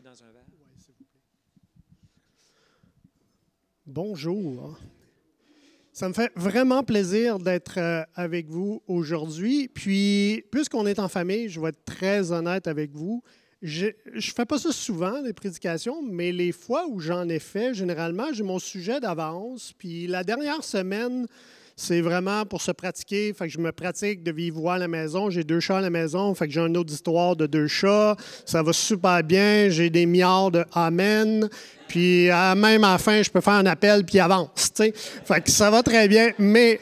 dans un verre? Bonjour. Ça me fait vraiment plaisir d'être euh, avec vous aujourd'hui. Puis, puisqu'on est en famille, je vais être très honnête avec vous. Je ne fais pas ça souvent, les prédications, mais les fois où j'en ai fait, généralement, j'ai mon sujet d'avance. Puis la dernière semaine, c'est vraiment pour se pratiquer. Fait que je me pratique de vivre à la maison. J'ai deux chats à la maison. Fait que j'ai une autre histoire de deux chats. Ça va super bien. J'ai des milliards de Amen. Puis même à la fin, je peux faire un appel puis avance. Fait que ça va très bien. Mais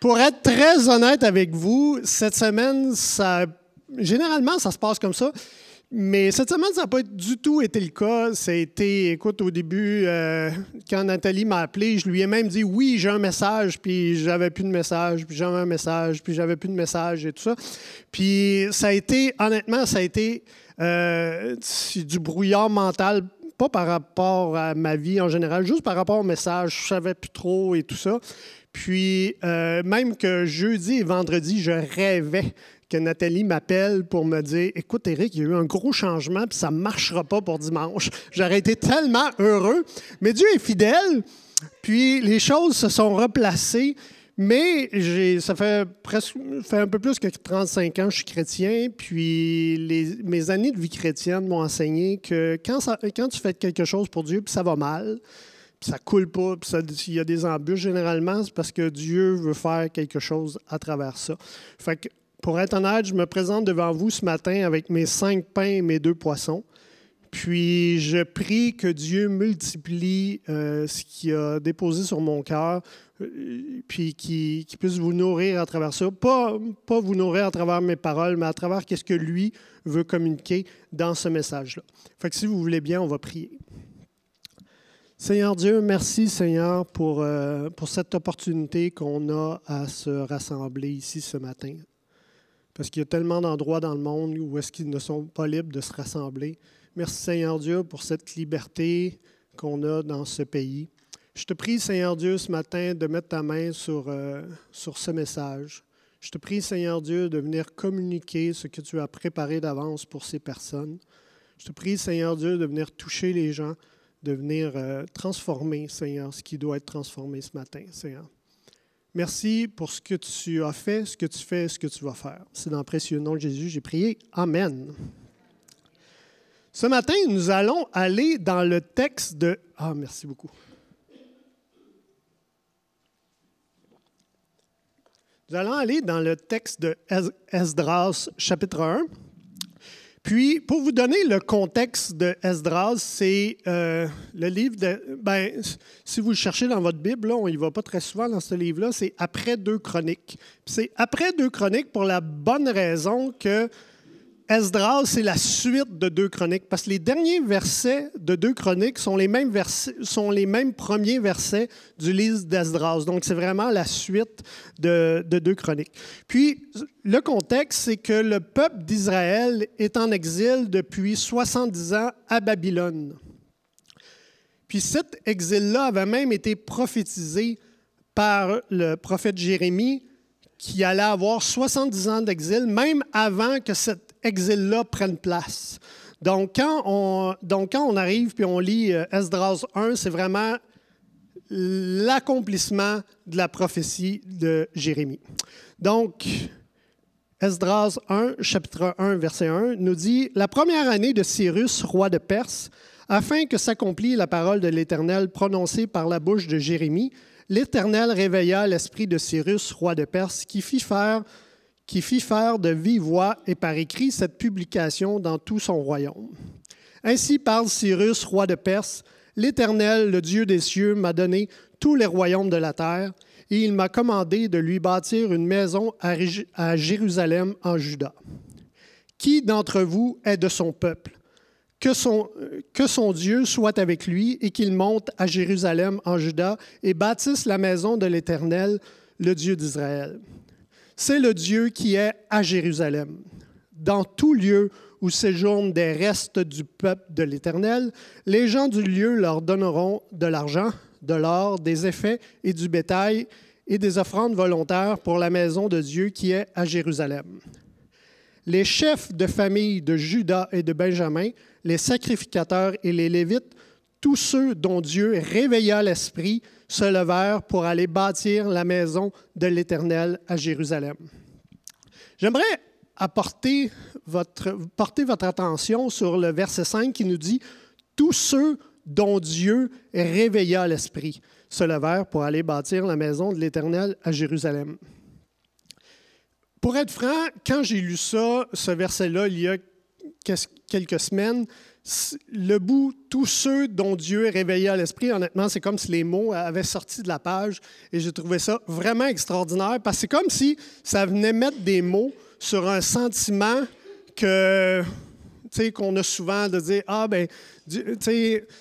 pour être très honnête avec vous, cette semaine, ça, généralement, ça se passe comme ça. Mais cette semaine, ça n'a pas du tout été le cas. Ça a été, écoute, au début, euh, quand Nathalie m'a appelé, je lui ai même dit oui, j'ai un message, puis j'avais plus de message, puis j'avais un message, puis j'avais plus de message et tout ça. Puis ça a été, honnêtement, ça a été euh, du brouillard mental, pas par rapport à ma vie en général, juste par rapport au message. Je savais plus trop et tout ça. Puis, euh, même que jeudi et vendredi, je rêvais que Nathalie m'appelle pour me dire Écoute, Eric, il y a eu un gros changement, puis ça ne marchera pas pour dimanche. J'aurais été tellement heureux. Mais Dieu est fidèle, puis les choses se sont replacées. Mais ça fait presque un peu plus que 35 ans que je suis chrétien, puis les, mes années de vie chrétienne m'ont enseigné que quand, quand tu fais quelque chose pour Dieu, puis ça va mal, puis ça coule pas, puis il y a des embûches généralement, c'est parce que Dieu veut faire quelque chose à travers ça. Fait que pour être honnête, je me présente devant vous ce matin avec mes cinq pains et mes deux poissons. Puis je prie que Dieu multiplie euh, ce qu'il a déposé sur mon cœur, euh, puis qu'il puisse vous nourrir à travers ça. Pas, pas vous nourrir à travers mes paroles, mais à travers ce que lui veut communiquer dans ce message-là. Fait que si vous voulez bien, on va prier. Seigneur Dieu, merci Seigneur pour, euh, pour cette opportunité qu'on a à se rassembler ici ce matin. Parce qu'il y a tellement d'endroits dans le monde où est-ce qu'ils ne sont pas libres de se rassembler. Merci Seigneur Dieu pour cette liberté qu'on a dans ce pays. Je te prie Seigneur Dieu ce matin de mettre ta main sur, euh, sur ce message. Je te prie Seigneur Dieu de venir communiquer ce que tu as préparé d'avance pour ces personnes. Je te prie Seigneur Dieu de venir toucher les gens, de venir euh, transformer Seigneur ce qui doit être transformé ce matin Seigneur. Merci pour ce que tu as fait, ce que tu fais, ce que tu vas faire. C'est dans le précieux nom de Jésus, j'ai prié. Amen. Ce matin, nous allons aller dans le texte de... Ah, merci beaucoup. Nous allons aller dans le texte de Esdras, chapitre 1. Puis, pour vous donner le contexte de Esdras, c'est euh, le livre de. Ben, si vous le cherchez dans votre Bible, là, on y va pas très souvent dans ce livre-là, c'est après deux chroniques. C'est après deux chroniques pour la bonne raison que Esdras, c'est la suite de deux chroniques, parce que les derniers versets de deux chroniques sont les mêmes, versets, sont les mêmes premiers versets du livre d'Esdras. Donc, c'est vraiment la suite de, de, deux chroniques. Puis, le contexte, c'est que le peuple d'Israël est en exil depuis 70 ans à Babylone. Puis cet exil-là avait même été prophétisé par le prophète Jérémie, qui allait avoir 70 ans d'exil, même avant que cette exil-là prenne place. Donc quand, on, donc, quand on arrive puis on lit Esdras 1, c'est vraiment l'accomplissement de la prophétie de Jérémie. Donc, Esdras 1, chapitre 1, verset 1, nous dit La première année de Cyrus, roi de Perse, afin que s'accomplisse la parole de l'Éternel prononcée par la bouche de Jérémie, l'Éternel réveilla l'esprit de Cyrus, roi de Perse, qui fit faire qui fit faire de vive voix et par écrit cette publication dans tout son royaume. Ainsi parle Cyrus, roi de Perse, L'Éternel, le Dieu des cieux, m'a donné tous les royaumes de la terre, et il m'a commandé de lui bâtir une maison à Jérusalem en Juda. Qui d'entre vous est de son peuple? Que son, Dieu soit avec lui et qu'il monte à Jérusalem en Juda et bâtisse la maison de l'Éternel, le Dieu d'Israël c'est le Dieu qui est à Jérusalem. Dans tout lieu où séjournent des restes du peuple de l'Éternel, les gens du lieu leur donneront de l'argent, de l'or, des effets et du bétail et des offrandes volontaires pour la maison de Dieu qui est à Jérusalem. les chefs de famille de Judas et de Benjamin, les sacrificateurs et les Lévites, tous ceux dont Dieu réveilla l'esprit, se levèrent pour aller bâtir la maison de l'Éternel à Jérusalem. J'aimerais apporter votre, porter votre attention sur le verset 5 qui nous dit Tous ceux dont Dieu réveilla l'esprit se levèrent pour aller bâtir la maison de l'Éternel à Jérusalem. Pour être franc, quand j'ai lu ça, ce verset-là, il y a quelques semaines, le bout, tous ceux dont Dieu réveilla l'esprit, honnêtement, c'est comme si les mots avaient sorti de la page et j'ai trouvé ça vraiment extraordinaire parce que c'est comme si ça venait mettre des mots sur un sentiment que qu'on a souvent de dire Ah, ben,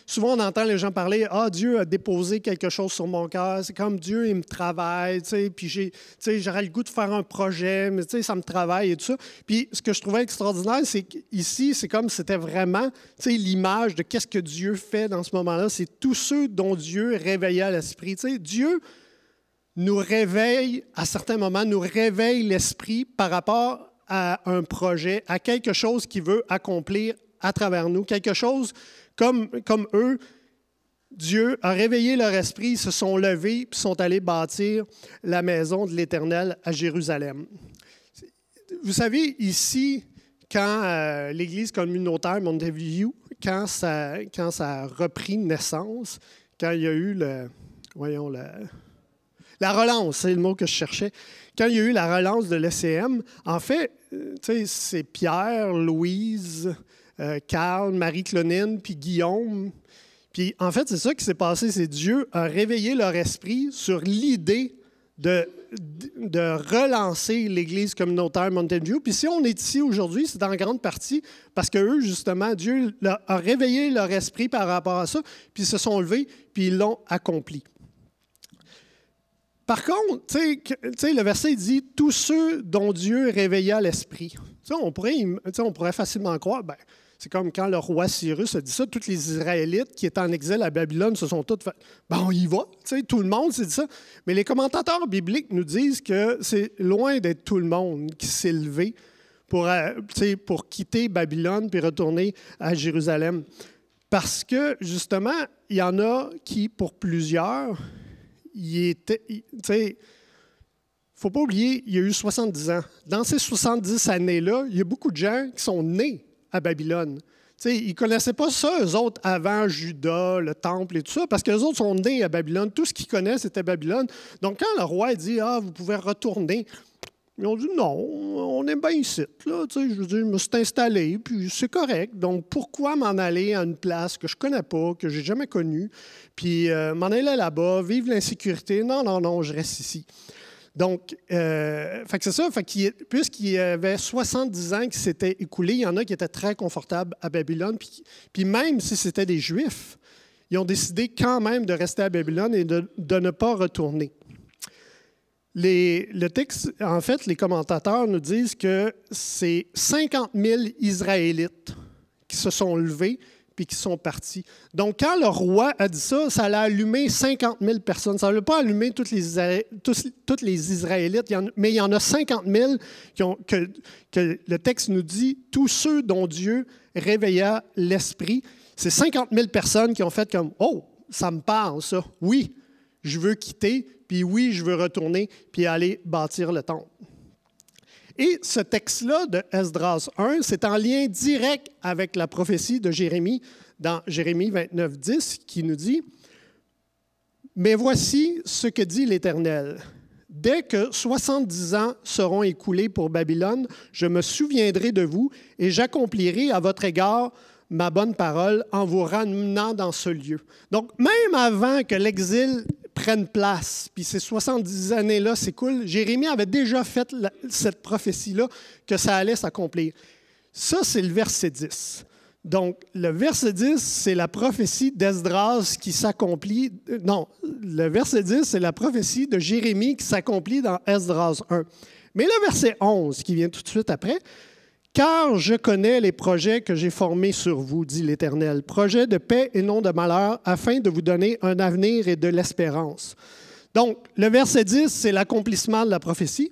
souvent on entend les gens parler Ah, Dieu a déposé quelque chose sur mon cœur. C'est comme Dieu, il me travaille, puis j'aurais le goût de faire un projet, mais ça me travaille et tout ça. Puis ce que je trouvais extraordinaire, c'est qu'ici, c'est comme c'était vraiment l'image de qu'est-ce que Dieu fait dans ce moment-là. C'est tous ceux dont Dieu réveilla l'esprit. Dieu nous réveille, à certains moments, nous réveille l'esprit par rapport à un projet, à quelque chose qu'il veut accomplir à travers nous, quelque chose comme, comme eux. Dieu a réveillé leur esprit, se sont levés et sont allés bâtir la maison de l'Éternel à Jérusalem. Vous savez, ici, quand euh, l'Église communautaire Monteview, quand ça, quand ça a repris naissance, quand il y a eu le, voyons, le, la relance, c'est le mot que je cherchais. Quand il y a eu la relance de l'ECM, en fait, euh, c'est Pierre, Louise, euh, Carl, Marie-Clonine, puis Guillaume. Puis en fait, c'est ça qui s'est passé, c'est Dieu a réveillé leur esprit sur l'idée de, de relancer l'Église communautaire Mountain View. Puis si on est ici aujourd'hui, c'est en grande partie parce que eux, justement, Dieu a réveillé leur esprit par rapport à ça, puis ils se sont levés, puis ils l'ont accompli. Par contre, le verset dit Tous ceux dont Dieu réveilla l'esprit. On pourrait, on pourrait facilement croire, ben, c'est comme quand le roi Cyrus a dit ça, tous les Israélites qui étaient en exil à Babylone se sont tous fait ben, on y va. tout le monde s'est dit ça. Mais les commentateurs bibliques nous disent que c'est loin d'être tout le monde qui s'est levé pour, euh, pour quitter Babylone puis retourner à Jérusalem. Parce que, justement, il y en a qui, pour plusieurs, il était. Faut pas oublier, il y a eu 70 ans. Dans ces 70 années-là, il y a beaucoup de gens qui sont nés à Babylone. sais, ils ne connaissaient pas ça, eux autres, avant Judas, le temple et tout ça, parce qu'eux autres sont nés à Babylone. Tout ce qu'ils connaissent, c'était Babylone. Donc, quand le roi dit Ah, vous pouvez retourner, ils ont dit non, on est bien ici. Je me suis installé, puis c'est correct. Donc, pourquoi m'en aller à une place que je ne connais pas, que je n'ai jamais connue, puis euh, m'en aller là-bas, vivre l'insécurité? Non, non, non, je reste ici. Donc, euh, c'est ça. puisqu'il y avait 70 ans qui s'étaient écoulés, il y en a qui étaient très confortables à Babylone. Puis, même si c'était des Juifs, ils ont décidé quand même de rester à Babylone et de ne pas retourner le texte, en fait, les commentateurs nous disent que c'est 50 000 Israélites qui se sont levés puis qui sont partis. Donc, quand le roi a dit ça, ça a allumé 50 000 personnes. Ça n'a pas allumé toutes les, Israélites, mais il y en a 50 000 qui ont, que, que le texte nous dit, tous ceux dont Dieu réveilla l'esprit. C'est 50 000 personnes qui ont fait comme, oh, ça me parle, ça. Oui, je veux quitter, puis oui, je veux retourner, puis aller bâtir le temple. Et ce texte-là de Esdras 1, c'est en lien direct avec la prophétie de Jérémie dans Jérémie 29, 10, qui nous dit Mais voici ce que dit l'Éternel. Dès que 70 ans seront écoulés pour Babylone, je me souviendrai de vous et j'accomplirai à votre égard ma bonne parole en vous ramenant dans ce lieu. Donc, même avant que l'exil prennent place. Puis ces 70 années-là c'est cool. Jérémie avait déjà fait cette prophétie-là que ça allait s'accomplir. Ça, c'est le verset 10. Donc, le verset 10, c'est la prophétie d'Esdras qui s'accomplit. Euh, non, le verset 10, c'est la prophétie de Jérémie qui s'accomplit dans Esdras 1. Mais le verset 11, qui vient tout de suite après, car je connais les projets que j'ai formés sur vous, dit l'Éternel, projets de paix et non de malheur, afin de vous donner un avenir et de l'espérance. Donc, le verset 10, c'est l'accomplissement de la prophétie.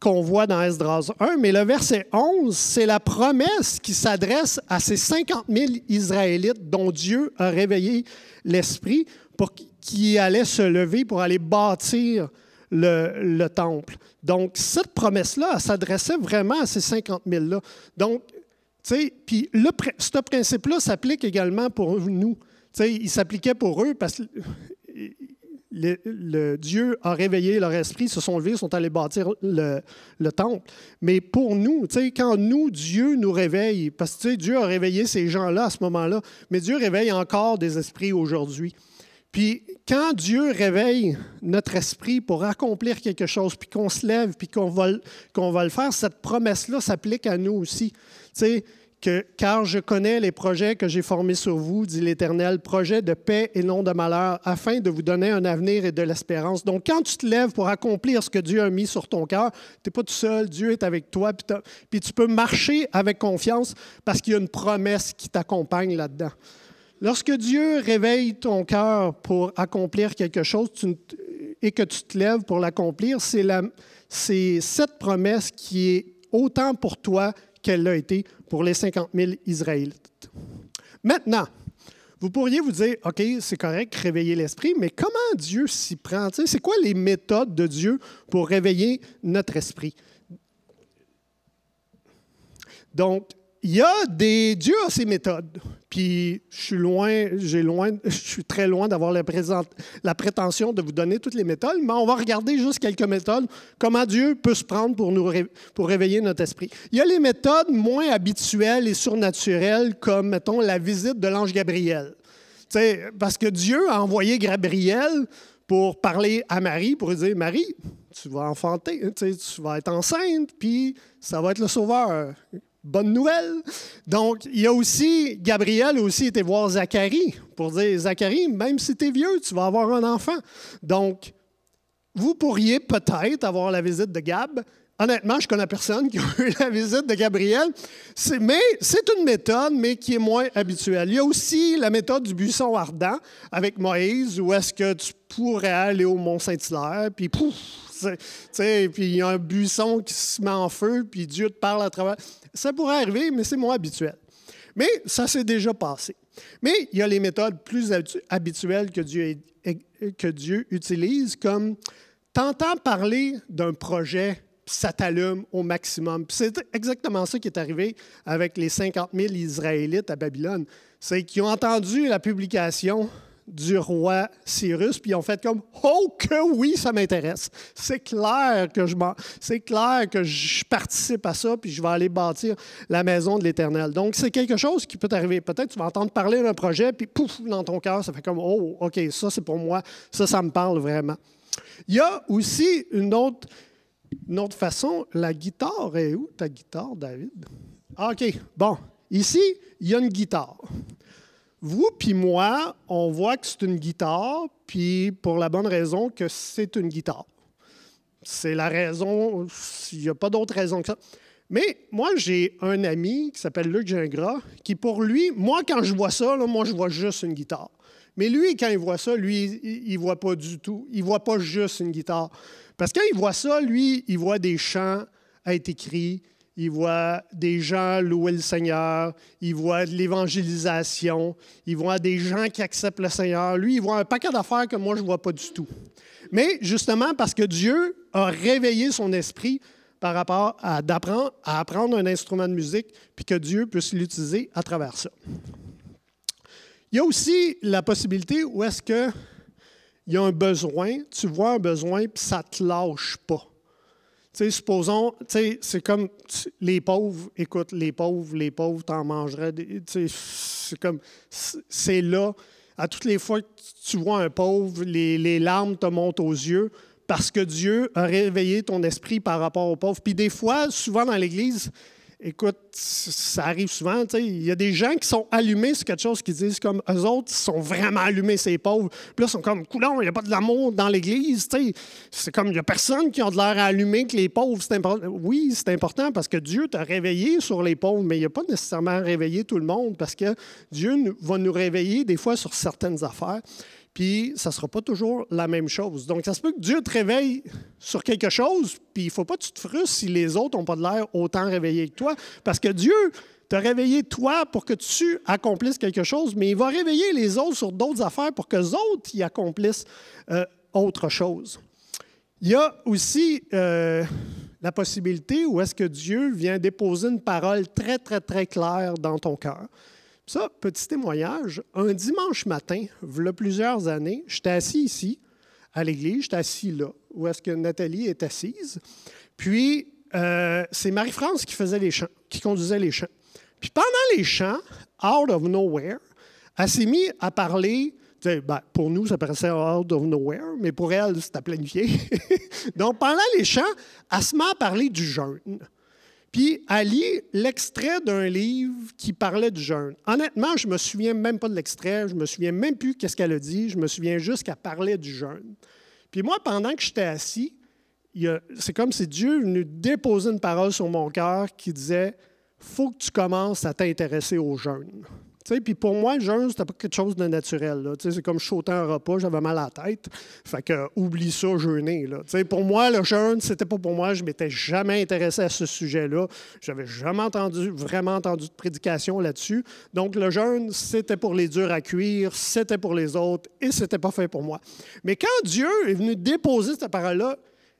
qu'on voit dans Esdras 1, mais le verset 11, c'est la promesse qui s'adresse à ces 50 000 Israélites dont Dieu a réveillé l'esprit pour qui allaient se lever pour aller bâtir le, temple. Donc, cette promesse-là, s'adressait vraiment à ces 50 000-là. Donc, tu sais, puis ce principe-là s'applique également pour nous. Tu sais, il s'appliquait pour eux parce que le, Dieu a réveillé leur esprit, se sont levés, sont allés bâtir le, temple. Mais pour nous, quand nous, Dieu nous réveille, parce que Dieu a réveillé ces gens-là à ce moment-là, mais Dieu réveille encore des esprits aujourd'hui. Puis quand Dieu réveille notre esprit pour accomplir quelque chose, puis qu'on se lève, puis qu'on va, le faire, cette promesse-là s'applique à nous aussi. Tu sais, que, car je connais les projets que j'ai formés sur vous, dit l'Éternel, projets de paix et non de malheur, afin de vous donner un avenir et de l'espérance. Donc, quand tu te lèves pour accomplir ce que Dieu a mis sur ton cœur, tu n'es pas tout seul, Dieu est avec toi, puis tu peux marcher avec confiance parce qu'il y a une promesse qui t'accompagne là-dedans. Lorsque Dieu réveille ton cœur pour accomplir quelque chose et que tu te lèves pour l'accomplir, c'est cette promesse qui est autant pour toi qu'elle l'a été pour les 50 000 Israélites. Maintenant, vous pourriez vous dire, OK, c'est correct, réveiller l'esprit, mais comment Dieu s'y prend? C'est quoi les méthodes de Dieu pour réveiller notre esprit? Donc, il y a des. Dieu a ses méthodes. Puis je suis loin, j'ai loin, je suis très loin d'avoir la, prétention de vous donner toutes les méthodes, mais on va regarder juste quelques méthodes, comment Dieu peut se prendre pour, nous, pour réveiller notre esprit. Il y a les méthodes moins habituelles et surnaturelles, comme, mettons, la visite de l'ange Gabriel. sais, parce que Dieu a envoyé Gabriel pour parler à Marie, pour lui dire Marie, tu vas enfanter, tu vas être enceinte, puis ça va être le sauveur bonne nouvelle. Donc, il y a aussi, Gabriel a aussi été voir Zacharie pour dire, Zacharie, même si tu es vieux, tu vas avoir un enfant. Donc, vous pourriez peut-être avoir la visite de Gab. Honnêtement, je connais personne qui a eu la visite de Gabriel. Mais c'est une méthode, mais qui est moins habituelle. Il y a aussi la méthode du buisson ardent avec Moïse, où est-ce que tu pourrais aller au Mont-Saint-Hilaire, puis pouf, puis il y a un buisson qui se met en feu, puis Dieu te parle à travers. Ça pourrait arriver, mais c'est moins habituel. Mais ça s'est déjà passé. Mais il y a les méthodes plus habituelles que Dieu, que Dieu utilise, comme t'entends parler d'un projet, ça t'allume au maximum. C'est exactement ça qui est arrivé avec les 50 000 Israélites à Babylone. C'est qu'ils ont entendu la publication du roi Cyrus, puis ils ont fait comme Oh que oui, ça m'intéresse. C'est clair que je c'est clair que je participe à ça, puis je vais aller bâtir la maison de l'Éternel. Donc, c'est quelque chose qui peut arriver. Peut-être tu vas entendre parler d'un projet, puis pouf, dans ton cœur, ça fait comme Oh, OK, ça c'est pour moi, ça, ça me parle vraiment. Il y a aussi une autre, une autre façon. La guitare est où ta guitare, David? Ah, OK, bon. Ici, il y a une guitare. Vous puis moi, on voit que c'est une guitare, puis pour la bonne raison que c'est une guitare. C'est la raison, il n'y a pas d'autre raison que ça. Mais moi, j'ai un ami qui s'appelle Luc Gingras, qui pour lui, moi, quand je vois ça, moi, je vois juste une guitare. Mais lui, quand il voit ça, lui, il ne voit pas du tout. Il ne voit pas juste une guitare. Parce que quand il voit ça, lui, il voit des chants être écrits, il voit des gens louer le Seigneur, il voit de l'évangélisation, il voit des gens qui acceptent le Seigneur. Lui, il voit un paquet d'affaires que moi, je ne vois pas du tout. Mais justement, parce que Dieu a réveillé son esprit par rapport à, apprendre, un instrument de musique, puis que Dieu puisse l'utiliser à travers ça. Il y a aussi la possibilité où est-ce qu'il y a un besoin, tu vois un besoin, puis ça ne te lâche pas sais, supposons, c'est comme les pauvres, écoute, les pauvres, les pauvres, t'en mangerais. C'est comme, c'est là. À toutes les fois que tu vois un pauvre, les, les larmes te montent aux yeux parce que Dieu a réveillé ton esprit par rapport aux pauvres. Puis des fois, souvent dans l'Église, Écoute, ça arrive souvent. Il y a des gens qui sont allumés sur quelque chose qui disent comme eux autres sont vraiment allumés, ces pauvres. Puis là, ils sont comme coulons, il n'y a pas de l'amour dans l'Église. C'est comme il n'y a personne qui a de l'air allumé que les pauvres. C'est important. Oui, c'est important parce que Dieu t'a réveillé sur les pauvres, mais il n'a pas nécessairement réveillé tout le monde parce que Dieu va nous réveiller des fois sur certaines affaires. Puis ça ne sera pas toujours la même chose. Donc, ça se peut que Dieu te réveille sur quelque chose, puis il ne faut pas que tu te frustres si les autres n'ont pas de l'air autant réveillés que toi, parce que Dieu t'a réveillé toi pour que tu accomplisses quelque chose, mais il va réveiller les autres sur d'autres affaires pour que les autres y accomplissent euh, autre chose. Il y a aussi euh, la possibilité où est-ce que Dieu vient déposer une parole très, très, très claire dans ton cœur. Ça, petit témoignage, un dimanche matin, il y a plusieurs années, j'étais assis ici, à l'église, j'étais assis là, où est-ce que Nathalie est assise. Puis, euh, c'est Marie-France qui faisait les chants, qui conduisait les chants. Puis pendant les chants, out of nowhere, elle s'est mise à parler ben, pour nous, ça paraissait out of nowhere, mais pour elle, c'était planifié. Donc, pendant les chants, elle se met à parler du jeûne. Puis, elle lit l'extrait d'un livre qui parlait du jeûne. Honnêtement, je me souviens même pas de l'extrait, je me souviens même plus qu'est-ce qu'elle a dit, je me souviens juste qu'elle parlait du jeûne. Puis moi, pendant que j'étais assis, c'est comme si Dieu venu déposer une parole sur mon cœur qui disait faut que tu commences à t'intéresser au jeûne. Puis pour moi, le jeûne, c'était pas quelque chose de naturel. C'est comme je un repas, j'avais mal à la tête. Fait que oublie ça, jeûner. Là. Pour moi, le jeûne, c'était pas pour moi. Je m'étais jamais intéressé à ce sujet-là. J'avais jamais entendu, vraiment entendu de prédication là-dessus. Donc le jeûne, c'était pour les durs à cuire, c'était pour les autres et c'était pas fait pour moi. Mais quand Dieu est venu déposer cette parole-là,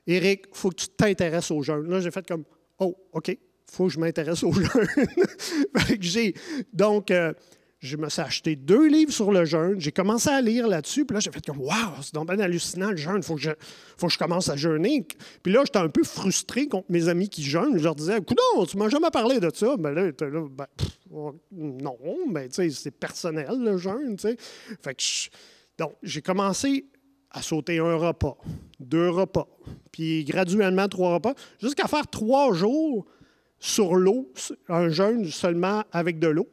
Éric, il faut que tu t'intéresses au jeûne. Là, j'ai fait comme, oh, OK, faut que je m'intéresse au jeûne. donc, euh, je me suis acheté deux livres sur le jeûne. J'ai commencé à lire là-dessus. Puis là, j'ai fait comme, waouh, c'est donc bien hallucinant le jeûne. Il faut, que je, commence à jeûner. Puis là, j'étais un peu frustré contre mes amis qui jeûnent. Je leur disais, non, tu m'as jamais parlé de ça. Ben là, là ben, non, mais tu sais, c'est personnel le jeûne. Fait que donc, j'ai commencé à sauter un repas, deux repas, puis graduellement trois repas, jusqu'à faire trois jours sur l'eau, un jeûne seulement avec de l'eau.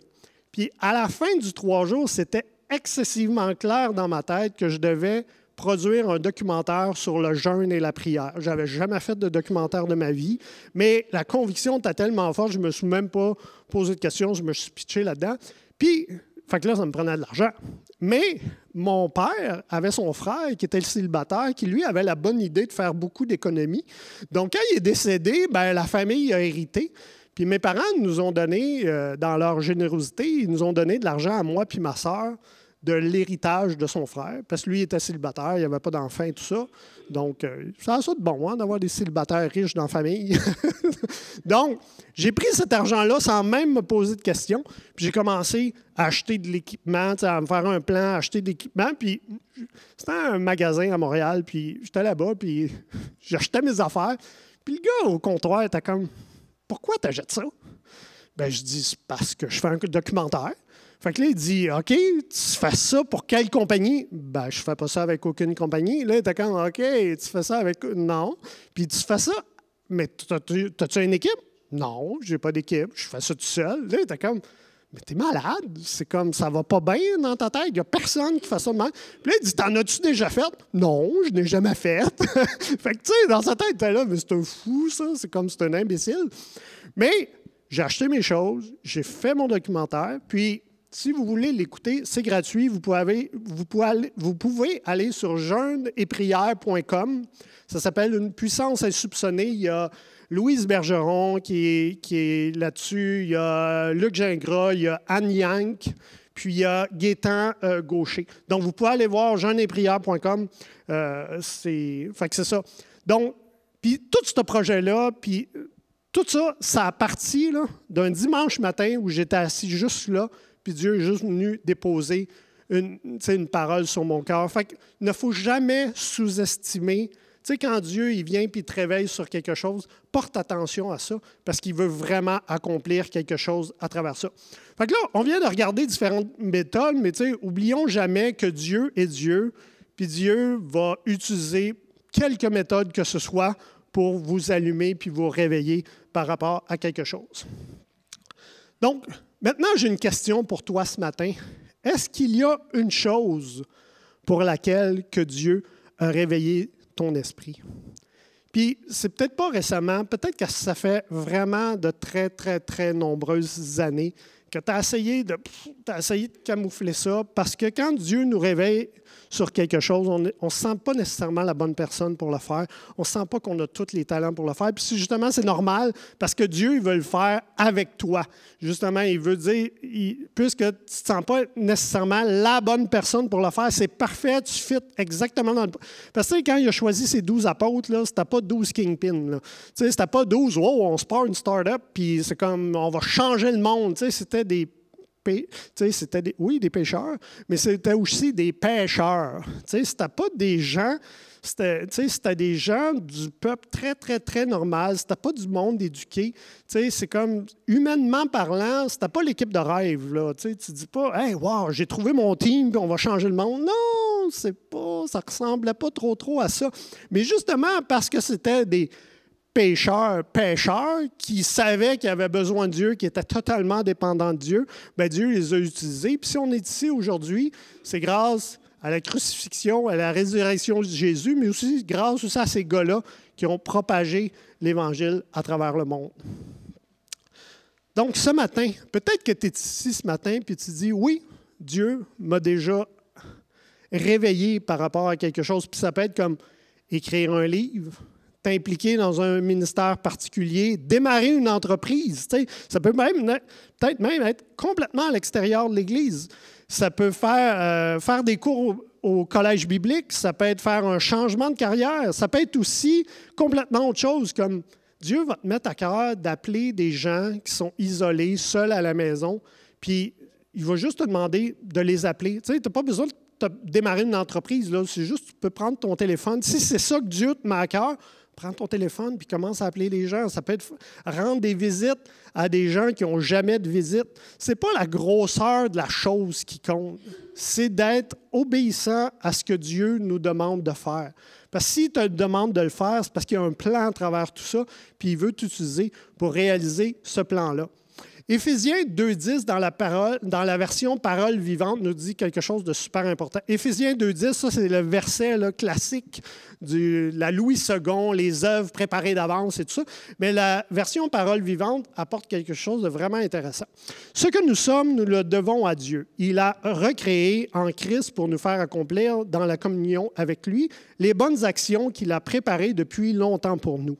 Puis à la fin du trois jours, c'était excessivement clair dans ma tête que je devais produire un documentaire sur le jeûne et la prière. Je n'avais jamais fait de documentaire de ma vie, mais la conviction était tellement forte, je me suis même pas posé de questions, je me suis pitché là-dedans. Puis, fait que là, ça me prenait de l'argent. Mais mon père avait son frère qui était le célibataire, qui lui avait la bonne idée de faire beaucoup d'économies. Donc, quand il est décédé, ben, la famille a hérité. Puis mes parents nous ont donné, euh, dans leur générosité, ils nous ont donné de l'argent à moi puis ma sœur de l'héritage de son frère, parce que lui était célibataire, il n'y avait pas d'enfants et tout ça. Donc, euh, ça a ça de bon, hein, d'avoir des célibataires riches dans la famille. Donc, j'ai pris cet argent-là sans même me poser de questions, puis j'ai commencé à acheter de l'équipement, à me faire un plan, acheter de l'équipement, puis c'était un magasin à Montréal, puis j'étais là-bas, puis j'achetais mes affaires, puis le gars au comptoir était comme « Pourquoi tu achètes ça? » Ben, je dis « C'est parce que je fais un documentaire. » Fait que là, il dit OK, tu fais ça pour quelle compagnie Ben, je fais pas ça avec aucune compagnie. Là, t'es comme OK, tu fais ça avec. Non. Puis tu fais ça, mais t'as-tu une équipe Non, j'ai pas d'équipe. Je fais ça tout seul. Là, t'es comme mais t'es malade. C'est comme, ça va pas bien dans ta tête. Il n'y a personne qui fait ça de mal. Puis là, il dit, t'en as-tu déjà fait? Non, je n'ai jamais fait. fait que, tu sais, dans sa tête, t'es là, mais c'est un fou, ça. C'est comme, c'est un imbécile. Mais j'ai acheté mes choses, j'ai fait mon documentaire, puis si vous voulez l'écouter, c'est gratuit. Vous pouvez, aller, vous, pouvez aller, vous. Ça s'appelle Une puissance insoupçonnée. Il y a Louise Bergeron qui est, qui est là-dessus. Il y a Luc Gingras. Il y a Anne Yank. Puis il y a Gaétan euh, Gaucher. Donc, vous pouvez aller voir jeûneetprière.com. Euh, c'est, fait que c'est ça. Donc, puis tout ce projet-là, puis tout ça, ça a parti d'un dimanche matin où j'étais assis juste là, puis Dieu est juste venu déposer une, une parole sur mon cœur. Fait qu'il ne faut jamais sous-estimer. Tu sais, quand Dieu il vient et te réveille sur quelque chose, porte attention à ça parce qu'il veut vraiment accomplir quelque chose à travers ça. Fait que là, on vient de regarder différentes méthodes, mais tu sais, oublions jamais que Dieu est Dieu, puis Dieu va utiliser quelque méthode que ce soit pour vous allumer puis vous réveiller par rapport à quelque chose. Donc, Maintenant, j'ai une question pour toi ce matin. Est-ce qu'il y a une chose pour laquelle que Dieu a réveillé ton esprit? Puis, c'est peut-être pas récemment, peut-être que ça fait vraiment de très, très, très nombreuses années que tu essayé de, as essayé de camoufler ça, parce que quand Dieu nous réveille sur quelque chose, on ne se sent pas nécessairement la bonne personne pour le faire. On ne sent pas qu'on a tous les talents pour le faire. Puis justement, c'est normal, parce que Dieu, il veut le faire avec toi. Justement, il veut dire, puisque tu ne te sens pas nécessairement la bonne personne pour le faire, c'est parfait, tu fit exactement dans le... Parce que quand il a choisi ses douze apôtres, ce n'était pas douze kingpins. Ce n'était pas douze, wow, on se part une start-up, puis c'est comme, on va changer le monde. C'était des c'était oui, des pêcheurs, mais c'était aussi des pêcheurs. C'était pas des gens, c'était des gens du peuple très, très, très normal. C'était pas du monde éduqué. C'est comme, humainement parlant, c'était pas l'équipe de rêve. Là. Tu dis pas, hey, wow, j'ai trouvé mon team, puis on va changer le monde. Non, c'est pas, ça ressemblait pas trop, trop à ça. Mais justement, parce que c'était des pécheurs, pécheurs, qui savaient qu'ils avaient besoin de Dieu, qui étaient totalement dépendants de Dieu, bien, Dieu les a utilisés. Puis si on est ici aujourd'hui, c'est grâce à la crucifixion, à la résurrection de Jésus, mais aussi grâce à ces gars-là qui ont propagé l'Évangile à travers le monde. Donc, ce matin, peut-être que tu es ici ce matin puis tu dis, oui, Dieu m'a déjà réveillé par rapport à quelque chose. Puis ça peut être comme écrire un livre, t'impliquer dans un ministère particulier, démarrer une entreprise. Ça peut même peut-être même être complètement à l'extérieur de l'Église. Ça peut faire, euh, faire des cours au, collège biblique, ça peut être faire un changement de carrière, ça peut être aussi complètement autre chose, comme Dieu va te mettre à cœur d'appeler des gens qui sont isolés, seuls à la maison, puis il va juste te demander de les appeler. Tu n'as pas besoin de démarrer une entreprise, c'est juste tu peux prendre ton téléphone. Si c'est ça que Dieu te met à cœur, prends ton téléphone puis commence à appeler les gens. Ça peut être rendre des visites à des gens qui n'ont jamais de visite. Ce n'est pas la grosseur de la chose qui compte, c'est d'être obéissant à ce que Dieu nous demande de faire. Parce que s'il te demande de le faire, c'est parce qu'il y a un plan à travers tout ça, puis il veut t'utiliser pour réaliser ce plan-là. Éphésiens 2.10, dans la, version parole vivante, nous dit quelque chose de super important. Éphésiens 2.10, ça c'est le verset classique de la Louis II, les œuvres préparées d'avance et tout ça. Mais la version parole vivante apporte quelque chose de vraiment intéressant. Ce que nous sommes, nous le devons à Dieu. Il a recréé en Christ pour nous faire accomplir dans la communion avec lui les bonnes actions qu'il a préparées depuis longtemps pour nous.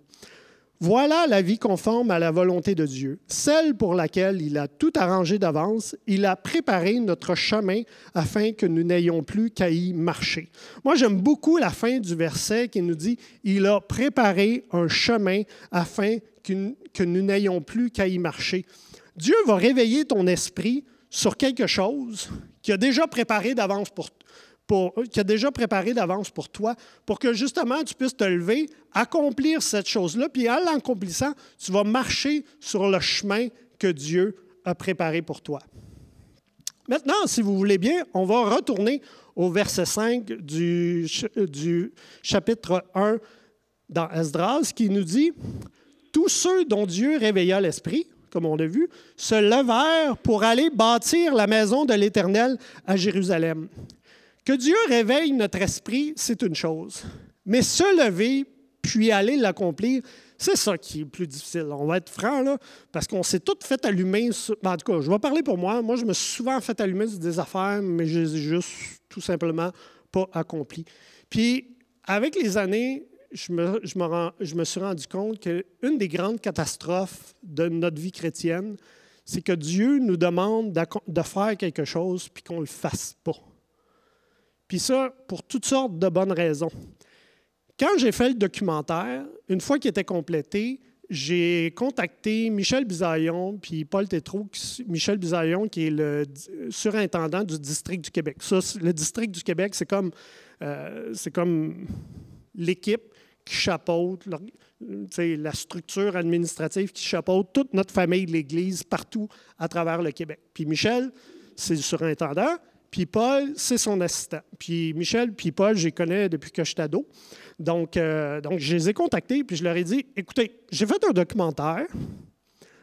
Voilà la vie conforme à la volonté de Dieu, celle pour laquelle il a tout arrangé d'avance, il a préparé notre chemin afin que nous n'ayons plus qu'à y marcher. Moi, j'aime beaucoup la fin du verset qui nous dit, il a préparé un chemin afin que nous n'ayons plus qu'à y marcher. Dieu va réveiller ton esprit sur quelque chose qu'il a déjà préparé d'avance pour, toi qui a déjà préparé d'avance pour toi, pour que justement tu puisses te lever, accomplir cette chose-là, puis en l'accomplissant, tu vas marcher sur le chemin que Dieu a préparé pour toi. Maintenant, si vous voulez bien, on va retourner au verset 5 du, du chapitre 1 dans Esdras qui nous dit Tous ceux dont Dieu réveilla l'esprit, comme on l'a vu, se levèrent pour aller bâtir la maison de l'Éternel à Jérusalem. Que Dieu réveille notre esprit, c'est une chose. Mais se lever, puis aller l'accomplir, c'est ça qui est plus difficile. On va être franc, là, parce qu'on s'est tout fait allumer. Ben, en tout cas, je vais parler pour moi. Moi, je me suis souvent fait allumer sur des affaires, mais je les ai juste tout simplement pas accomplies. Puis, avec les années, je me, je me, je me suis rendu compte qu'une des grandes catastrophes de notre vie chrétienne, c'est que Dieu nous demande de faire quelque chose puis qu'on ne le fasse pas. Puis ça, pour toutes sortes de bonnes raisons. Quand j'ai fait le documentaire, une fois qu'il était complété, j'ai contacté Michel Bisaillon puis Paul Tétrault. Michel Bisaillon, qui est le surintendant du district du Québec. Ça, le district du Québec, c'est comme, euh, comme l'équipe qui chapeaute la structure administrative qui chapeaute toute notre famille de l'Église partout à travers le Québec. Puis Michel, c'est le surintendant. Puis Paul, c'est son assistant. Puis Michel, puis Paul, je les connais depuis que je suis ado. Donc, euh, donc, je les ai contactés, puis je leur ai dit écoutez, j'ai fait un documentaire.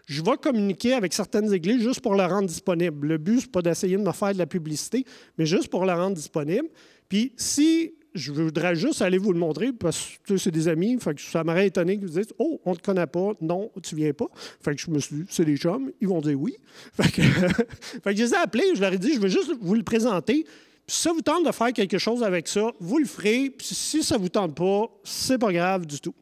Je vais communiquer avec certaines églises juste pour le rendre disponible. Le but, ce n'est pas d'essayer de me faire de la publicité, mais juste pour le rendre disponible. Puis si je voudrais juste aller vous le montrer parce que c'est des amis. Fait que ça m'aurait étonné que vous disiez Oh, on ne te connaît pas. Non, tu viens pas. Fait que je me suis dit C'est des chums. Ils vont dire oui. Fait que, fait que je les ai appelés. Je leur ai dit Je veux juste vous le présenter. Puis si ça vous tente de faire quelque chose avec ça, vous le ferez. Si ça ne vous tente pas, c'est pas grave du tout.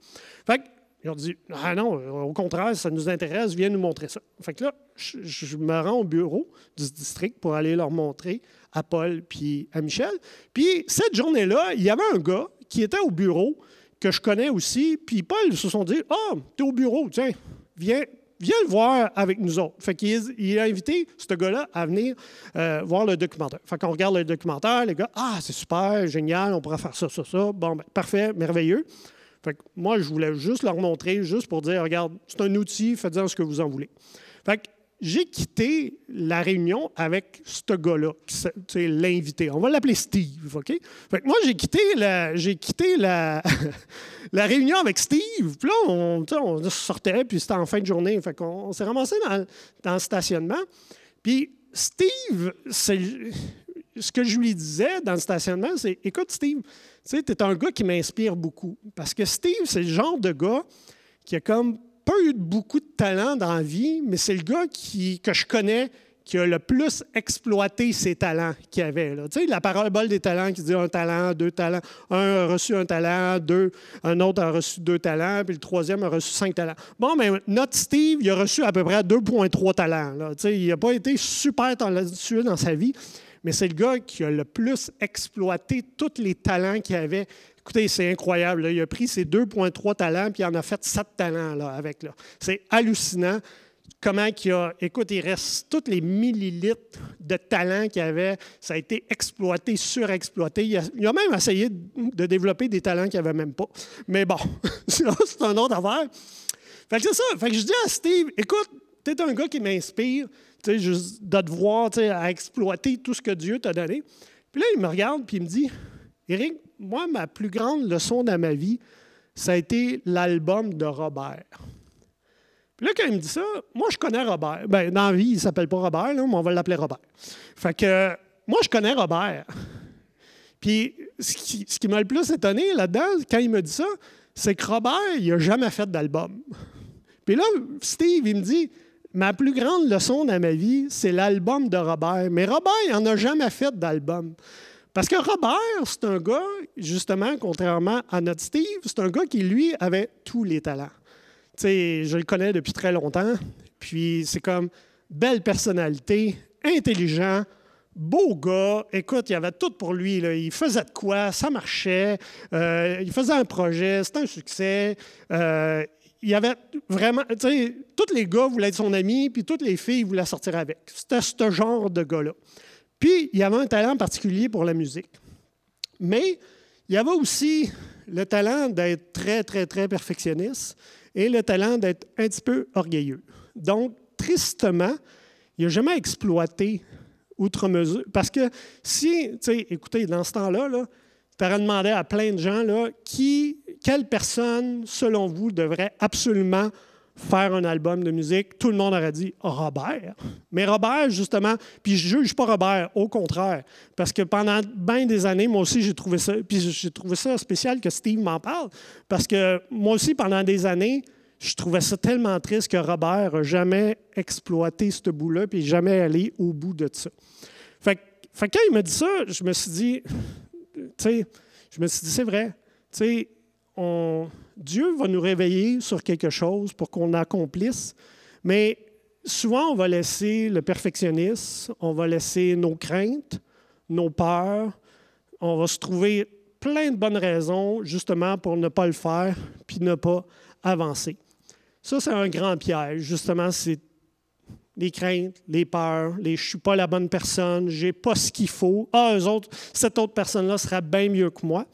Fait que, ils ont dit Ah non, au contraire, ça nous intéresse, viens nous montrer ça. Fait que là, je me rends au bureau du district pour aller leur montrer à Paul puis à Michel. Puis cette journée-là, il y avait un gars qui était au bureau que je connais aussi. Puis Paul se sont dit Ah, oh, tu es au bureau, tiens, viens, viens le voir avec nous autres. Fait qu'il il a invité ce gars-là à venir euh, voir le documentaire. Fait qu'on regarde le documentaire, les gars, ah, c'est super, génial, on pourra faire ça, ça, ça. Bon, ben, parfait, merveilleux. Fait que moi, je voulais juste leur montrer, juste pour dire, regarde, c'est un outil, faites-en ce que vous en voulez. Fait que j'ai quitté la réunion avec ce gars-là, l'invité. On va l'appeler Steve, OK? Fait que moi, j'ai quitté la, quitté la, réunion avec Steve. Puis là, on, on sortait, puis c'était en fin de journée. Fait qu'on s'est ramassé dans, dans, le stationnement. Puis Steve, ce que je lui disais dans le stationnement, c'est Écoute, Steve, tu es un gars qui m'inspire beaucoup. Parce que Steve, c'est le genre de gars qui a comme pas eu beaucoup de talent dans la vie, mais c'est le gars qui, que je connais qui a le plus exploité ses talents qu'il avait. Là. Tu sais, la des talents qui dit un talent, deux talents. Un a reçu un talent, deux, un autre a reçu deux talents, puis le troisième a reçu cinq talents. Bon, mais notre Steve, il a reçu à peu près 2,3 talents. Il n'a pas été super talentueux dans sa vie, mais c'est le gars qui a le plus exploité tous les talents qu'il avait Écoutez, c'est incroyable. Il a pris ses 2,3 talents puis il en a fait 7 talents avec. Là. C'est hallucinant comment il a. Écoute, il reste tous les millilitres de talent qu'il avait. Ça a été exploité, surexploité. Il a, même essayé de développer des talents qu'il n'avait même pas. Mais bon, c'est un autre affaire. Fait que c'est ça. Fait que je dis à Steve, écoute, tu es un gars qui m'inspire, tu sais, de te voir, à exploiter tout ce que Dieu t'a donné. Puis là, il me regarde puis il me dit, Éric, moi, ma plus grande leçon dans ma vie, ça a été l'album de Robert. Puis là, quand il me dit ça, moi, je connais Robert. Bien, dans la vie, il ne s'appelle pas Robert, mais on va l'appeler Robert. Fait que, moi, je connais Robert. Puis, ce qui, m'a le plus étonné là-dedans, quand il me dit ça, c'est que Robert, il n'a jamais fait d'album. Puis là, Steve, il me dit, ma plus grande leçon dans ma vie, c'est l'album de Robert. Mais Robert, il n'en a jamais fait d'album. Parce que Robert, c'est un gars, justement, contrairement à notre Steve, c'est un gars qui, lui, avait tous les talents. Tu sais, je le connais depuis très longtemps, puis c'est comme belle personnalité, intelligent, beau gars. Écoute, il avait tout pour lui. Il faisait de quoi, ça marchait, euh, il faisait un projet, c'était un succès. Euh, il y avait vraiment, tu sais, tous les gars voulaient être son ami, puis toutes les filles voulaient sortir avec. C'était ce genre de gars-là. Puis, il avait un talent particulier pour la musique. Mais il y avait aussi le talent d'être très, très, très perfectionniste et le talent d'être un petit peu orgueilleux. Donc, tristement, il n'a jamais exploité outre mesure. Parce que si, tu écoutez, dans ce temps-là, là, tu aurais demandé à plein de gens, qui, quelle personne, selon vous, devrait absolument faire un album de musique, tout le monde aurait dit Robert. Mais Robert, justement, puis je juge pas Robert, au contraire, parce que pendant bien des années, moi aussi, j'ai trouvé ça, puis j'ai trouvé ça spécial que Steve m'en parle, parce que moi aussi, pendant des années, je trouvais ça tellement triste que Robert n'a jamais exploité ce bout-là, puis jamais allé au bout de ça. Fait, fait quand il m'a dit ça, je me suis dit, tu sais, je me suis dit, c'est vrai, tu sais, on Dieu va nous réveiller sur quelque chose pour qu'on accomplisse, mais souvent on va laisser le perfectionnisme, on va laisser nos craintes, nos peurs, on va se trouver plein de bonnes raisons justement pour ne pas le faire puis ne pas avancer. Ça, c'est un grand piège. Justement, c'est les craintes, les peurs, les je suis pas la bonne personne, je n'ai pas ce qu'il faut. Ah, eux autres, cette autre personne-là sera bien mieux que moi.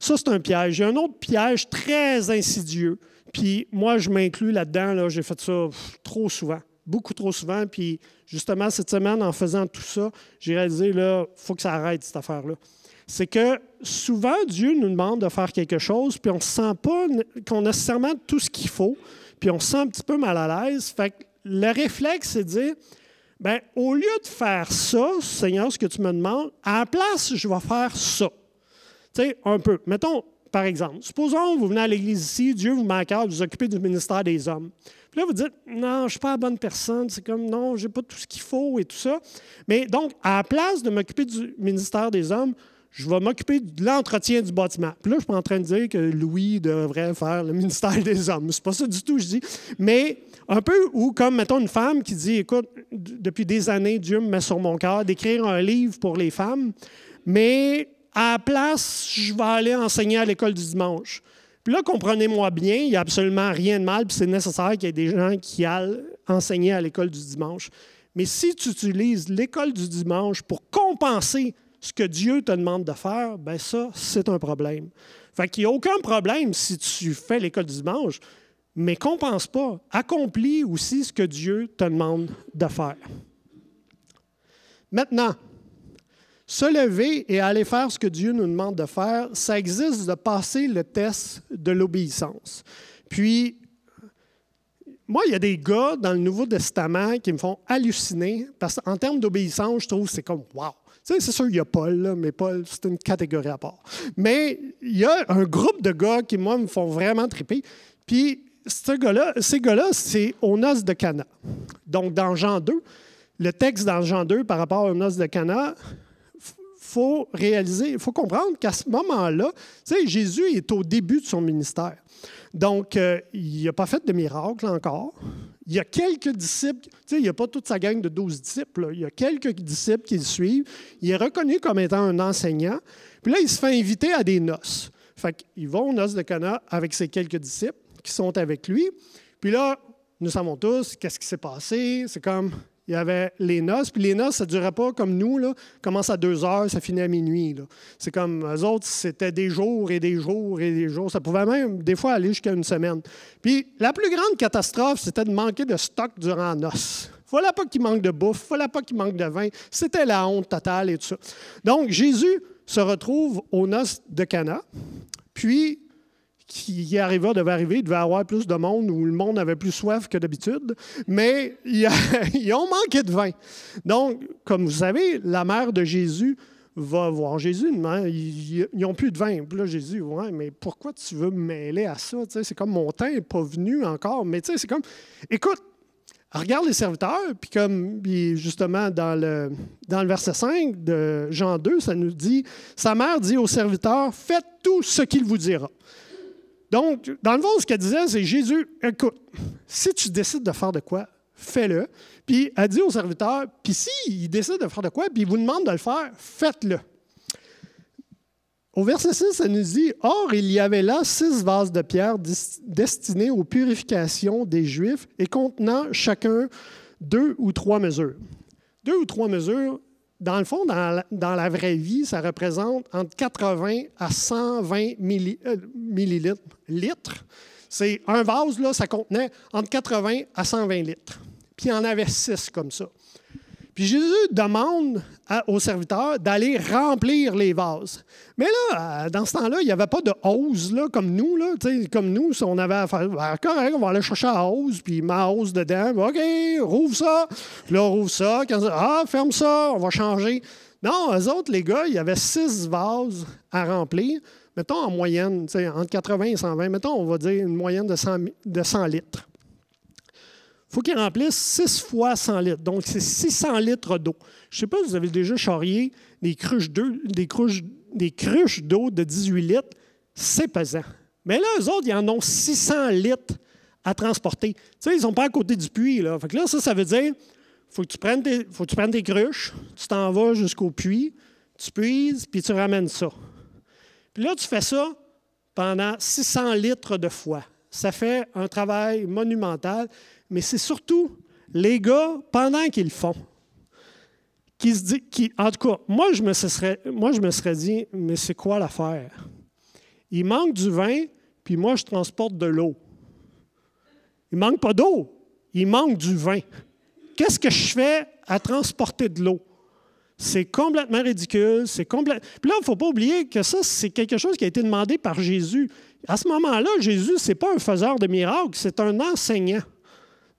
Ça, c'est un piège. Il y a un autre piège très insidieux. Puis moi, je m'inclus là-dedans. Là, J'ai fait ça trop souvent, beaucoup trop souvent. Puis justement, cette semaine, en faisant tout ça, j'ai réalisé, là, il faut que ça arrête, cette affaire-là. C'est que souvent, Dieu nous demande de faire quelque chose, puis on ne sent pas qu'on a nécessairement tout ce qu'il faut, puis on se sent un petit peu mal à l'aise. Fait que le réflexe, c'est de dire, bien, au lieu de faire ça, Seigneur, ce que tu me demandes, à la place, je vais faire ça. Tu sais, un peu. Mettons, par exemple, supposons vous venez à l'Église ici, Dieu vous met vous vous occupez du ministère des hommes. Puis là, vous dites, non, je ne suis pas la bonne personne, c'est comme, non, je n'ai pas tout ce qu'il faut et tout ça. Mais donc, à la place de m'occuper du ministère des hommes, je vais m'occuper de l'entretien du bâtiment. Puis là, je suis pas en train de dire que Louis devrait faire le ministère des hommes. C'est pas ça du tout, je dis. Mais un peu ou comme, mettons, une femme qui dit, écoute, depuis des années, Dieu me met sur mon cœur d'écrire un livre pour les femmes, mais à la place, je vais aller enseigner à l'école du dimanche. Puis là, comprenez-moi bien, il n'y a absolument rien de mal, puis c'est nécessaire qu'il y ait des gens qui aillent enseigner à l'école du dimanche. Mais si tu utilises l'école du dimanche pour compenser ce que Dieu te demande de faire, ben ça, c'est un problème. Fait qu'il n'y a aucun problème si tu fais l'école du dimanche, mais compense pas. Accomplis aussi ce que Dieu te demande de faire. Maintenant, se lever et aller faire ce que Dieu nous demande de faire, ça existe de passer le test de l'obéissance. Puis, moi, il y a des gars dans le Nouveau Testament qui me font halluciner parce qu'en termes d'obéissance, je trouve que c'est comme wow. C'est sûr, il y a Paul, mais Paul, c'est une catégorie à part. Mais il y a un groupe de gars qui, moi, me font vraiment triper. Puis, ce gars ces gars-là, c'est au noces de Cana. Donc, dans Jean 2, le texte dans Jean 2 par rapport aux noces de Cana, faut réaliser, il faut comprendre qu'à ce moment-là, Jésus est au début de son ministère. Donc, euh, il n'a pas fait de miracle encore. Il y a quelques disciples, il n'y a pas toute sa gang de douze disciples, il y a quelques disciples qui le suivent. Il est reconnu comme étant un enseignant. Puis là, il se fait inviter à des noces. Fait qu'ils vont aux noces de Cana avec ses quelques disciples qui sont avec lui. Puis là, nous savons tous qu'est-ce qui s'est passé. C'est comme il y avait les noces. Puis les noces, ça ne durait pas comme nous, là. commence à deux heures, ça finit à minuit. C'est comme eux autres, c'était des jours et des jours et des jours. Ça pouvait même, des fois, aller jusqu'à une semaine. Puis la plus grande catastrophe, c'était de manquer de stock durant la noce. Voilà pas qu'il manque de bouffe, voilà pas qu'il manque de vin. C'était la honte totale et tout ça. Donc, Jésus se retrouve aux noces de Cana. Puis, qui arriva devait arriver, il devait avoir plus de monde où le monde avait plus soif que d'habitude, mais ils ont manqué de vin. Donc, comme vous savez, la mère de Jésus va voir Jésus, ils n'ont plus de vin. Puis là, Jésus, ouais, mais pourquoi tu veux mêler à ça? c'est comme mon temps n'est pas venu encore, mais c'est comme, écoute, regarde les serviteurs, puis comme justement dans le, dans le verset 5 de Jean 2, ça nous dit, sa mère dit aux serviteurs, faites tout ce qu'il vous dira. Donc, dans le fond, ce qu'elle disait, c'est Jésus, écoute, si tu décides de faire de quoi, fais-le. Puis elle dit au serviteur, puis s'il décide de faire de quoi, puis il vous demande de le faire, faites-le. Au verset 6, elle nous dit Or, il y avait là six vases de pierre destinés aux purifications des Juifs et contenant chacun deux ou trois mesures. Deux ou trois mesures, dans le fond, dans la, vraie vie, ça représente entre 80 à 120 euh, millilitres. Litres. C'est un vase, là, ça contenait entre 80 à 120 litres. Puis il y en avait six comme ça. Puis Jésus demande aux serviteurs d'aller remplir les vases. Mais là, euh, dans ce temps-là, il n'y avait pas de hose comme nous. Là, comme nous, si on avait à faire, ben, correct, on va aller chercher la hose, puis la hose dedans. OK, rouvre ça. Puis là, rouvre ça. ah, ferme ça, on va changer. Non, eux autres, les gars, il y avait six vases à remplir. Mettons en moyenne, entre 80 et 120, mettons, on va dire une moyenne de 100, de 100 litres faut qu'il remplisse 6 fois 100 litres. Donc, c'est 600 litres d'eau. Je ne sais pas si vous avez déjà charrié des cruches d'eau des cruches, des cruches de 18 litres. C'est pesant. Mais là, eux autres, ils en ont 600 litres à transporter. Tu sais, ils sont pas à côté du puits. Là. Fait que là, ça, ça veut dire faut que tu prennes faut que tu prennes tes cruches, tu t'en vas jusqu'au puits, tu puises, puis tu ramènes ça. Puis là, tu fais ça pendant 600 litres de fois. Ça fait un travail monumental mais c'est surtout les gars, pendant qu'ils le font, qui se disent, qui, en tout cas, moi je, me serais, moi, je me serais dit, mais c'est quoi l'affaire? Il manque du vin, puis moi, je transporte de l'eau. Il manque pas d'eau, il manque du vin. Qu'est-ce que je fais à transporter de l'eau? C'est complètement ridicule. C'est complètement. Puis là, il ne faut pas oublier que ça, c'est quelque chose qui a été demandé par Jésus. À ce moment-là, Jésus, ce n'est pas un faiseur de miracles, c'est un enseignant.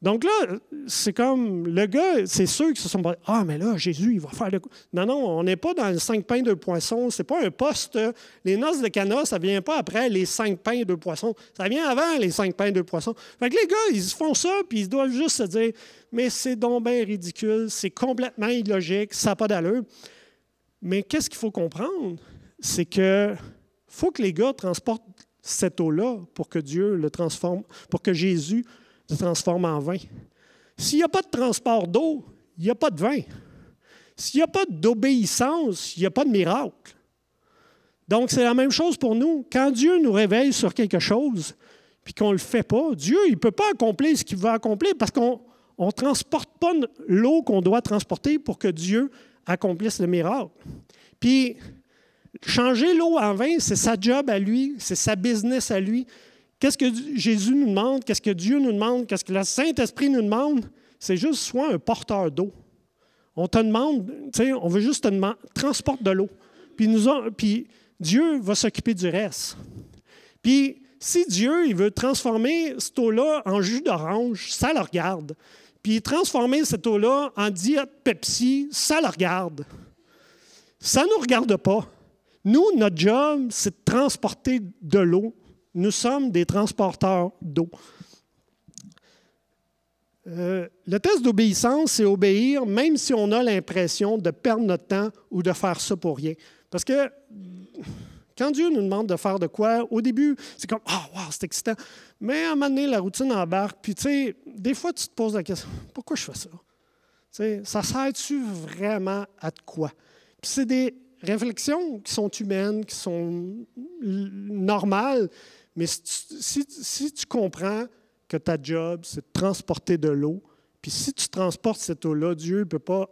Donc là, c'est comme le gars, c'est ceux qui se sont dit Ah, mais là, Jésus, il va faire le. Non, non, on n'est pas dans le cinq pains, de poissons. C'est pas un poste. Les noces de Cana, ça ne vient pas après les cinq pains, de poissons. Ça vient avant les cinq pains, de poissons. Fait que les gars, ils font ça, puis ils doivent juste se dire Mais c'est donc bien ridicule, c'est complètement illogique, ça n'a pas d'allure. Mais qu'est-ce qu'il faut comprendre? C'est que faut que les gars transportent cette eau-là pour que Dieu le transforme, pour que Jésus se transforme en vin. S'il n'y a pas de transport d'eau, il n'y a pas de vin. S'il n'y a pas d'obéissance, il n'y a pas de miracle. Donc, c'est la même chose pour nous. Quand Dieu nous réveille sur quelque chose, puis qu'on ne le fait pas, Dieu, il ne peut pas accomplir ce qu'il veut accomplir parce qu'on ne transporte pas l'eau qu'on doit transporter pour que Dieu accomplisse le miracle. Puis, changer l'eau en vin, c'est sa job à lui, c'est sa business à lui. Qu'est-ce que Jésus nous demande? Qu'est-ce que Dieu nous demande? Qu'est-ce que le Saint-Esprit nous demande? C'est juste soit un porteur d'eau. On te demande, tu sais, on veut juste te demander, transporte de l'eau. Puis, nous puis Dieu va s'occuper du reste. Puis si Dieu veut transformer cette eau-là en jus d'orange, ça le regarde. Puis transformer cette eau-là en diète Pepsi, ça le regarde. Ça ne nous regarde pas. Nous, notre job, c'est de transporter de l'eau nous sommes des transporteurs d'eau. Euh, le test d'obéissance, c'est obéir même si on a l'impression de perdre notre temps ou de faire ça pour rien. Parce que quand Dieu nous demande de faire de quoi, au début, c'est comme Ah, wow, c'est excitant. Mais à un moment donné, la routine embarque. Puis, tu sais, des fois, tu te poses la question Pourquoi je fais ça? Sais, Ça sert-tu vraiment à quoi? Puis, c'est des réflexions qui sont humaines, qui sont normales, mais si tu, comprends que ta job, c'est de transporter de l'eau, puis si tu transportes cette eau-là, Dieu ne peut, pas,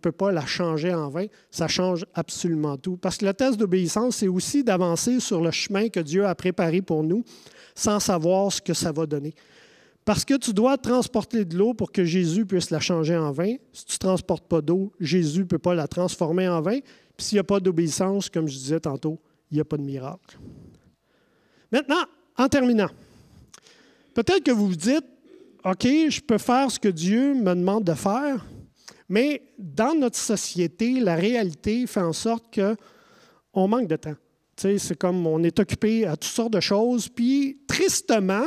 peut pas la changer en vain. Ça change absolument tout. Parce que le test d'obéissance, c'est aussi d'avancer sur le chemin que Dieu a préparé pour nous sans savoir ce que ça va donner. Parce que tu dois transporter de l'eau pour que Jésus puisse la changer en vin. Si tu ne transportes pas d'eau, Jésus ne peut pas la transformer en vin. S'il n'y a pas d'obéissance, comme je disais tantôt, il n'y a pas de miracle. Maintenant, en terminant, peut-être que vous vous dites, OK, je peux faire ce que Dieu me demande de faire, mais dans notre société, la réalité fait en sorte qu'on manque de temps. C'est comme on est occupé à toutes sortes de choses, puis tristement,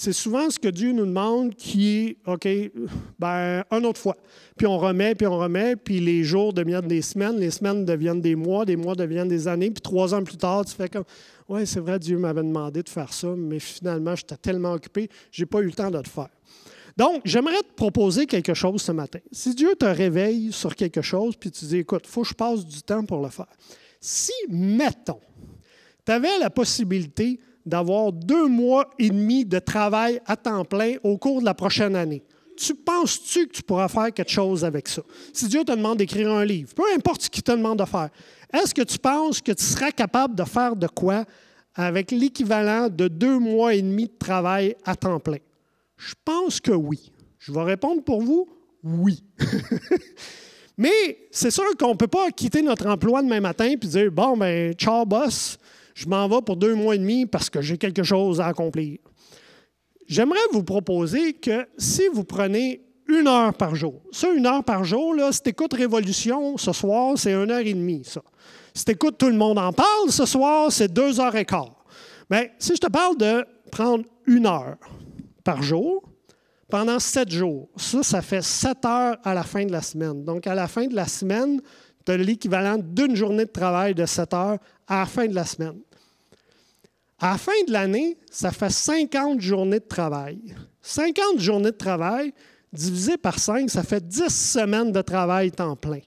c'est souvent ce que Dieu nous demande qui est, OK, ben, une autre fois. Puis on remet, puis on remet, puis les jours deviennent des semaines, les semaines deviennent des mois, des mois deviennent des années, puis trois ans plus tard, tu fais comme, oui, c'est vrai, Dieu m'avait demandé de faire ça, mais finalement, j'étais tellement occupé, je n'ai pas eu le temps de le faire. Donc, j'aimerais te proposer quelque chose ce matin. Si Dieu te réveille sur quelque chose, puis tu dis, écoute, il faut que je passe du temps pour le faire. Si, mettons, tu avais la possibilité d'avoir deux mois et demi de travail à temps plein au cours de la prochaine année, tu penses-tu que tu pourras faire quelque chose avec ça? Si Dieu te demande d'écrire un livre, peu importe ce qu'il te demande de faire, est-ce que tu penses que tu seras capable de faire de quoi avec l'équivalent de deux mois et demi de travail à temps plein? Je pense que oui. Je vais répondre pour vous, oui. Mais c'est sûr qu'on ne peut pas quitter notre emploi demain matin et dire Bon, ben, ciao, boss, je m'en vais pour deux mois et demi parce que j'ai quelque chose à accomplir. J'aimerais vous proposer que si vous prenez une heure par jour, ça, une heure par jour, là, si tu Révolution ce soir, c'est une heure et demie, ça. Si tu Tout le monde en parle ce soir, c'est deux heures et quart. Mais si je te parle de prendre une heure par jour, pendant sept jours, ça, ça fait sept heures à la fin de la semaine. Donc, à la fin de la semaine, tu as l'équivalent d'une journée de travail de sept heures à la fin de la semaine. À la fin de l'année, ça fait 50 journées de travail. 50 journées de travail divisé par 5, ça fait 10 semaines de travail temps plein.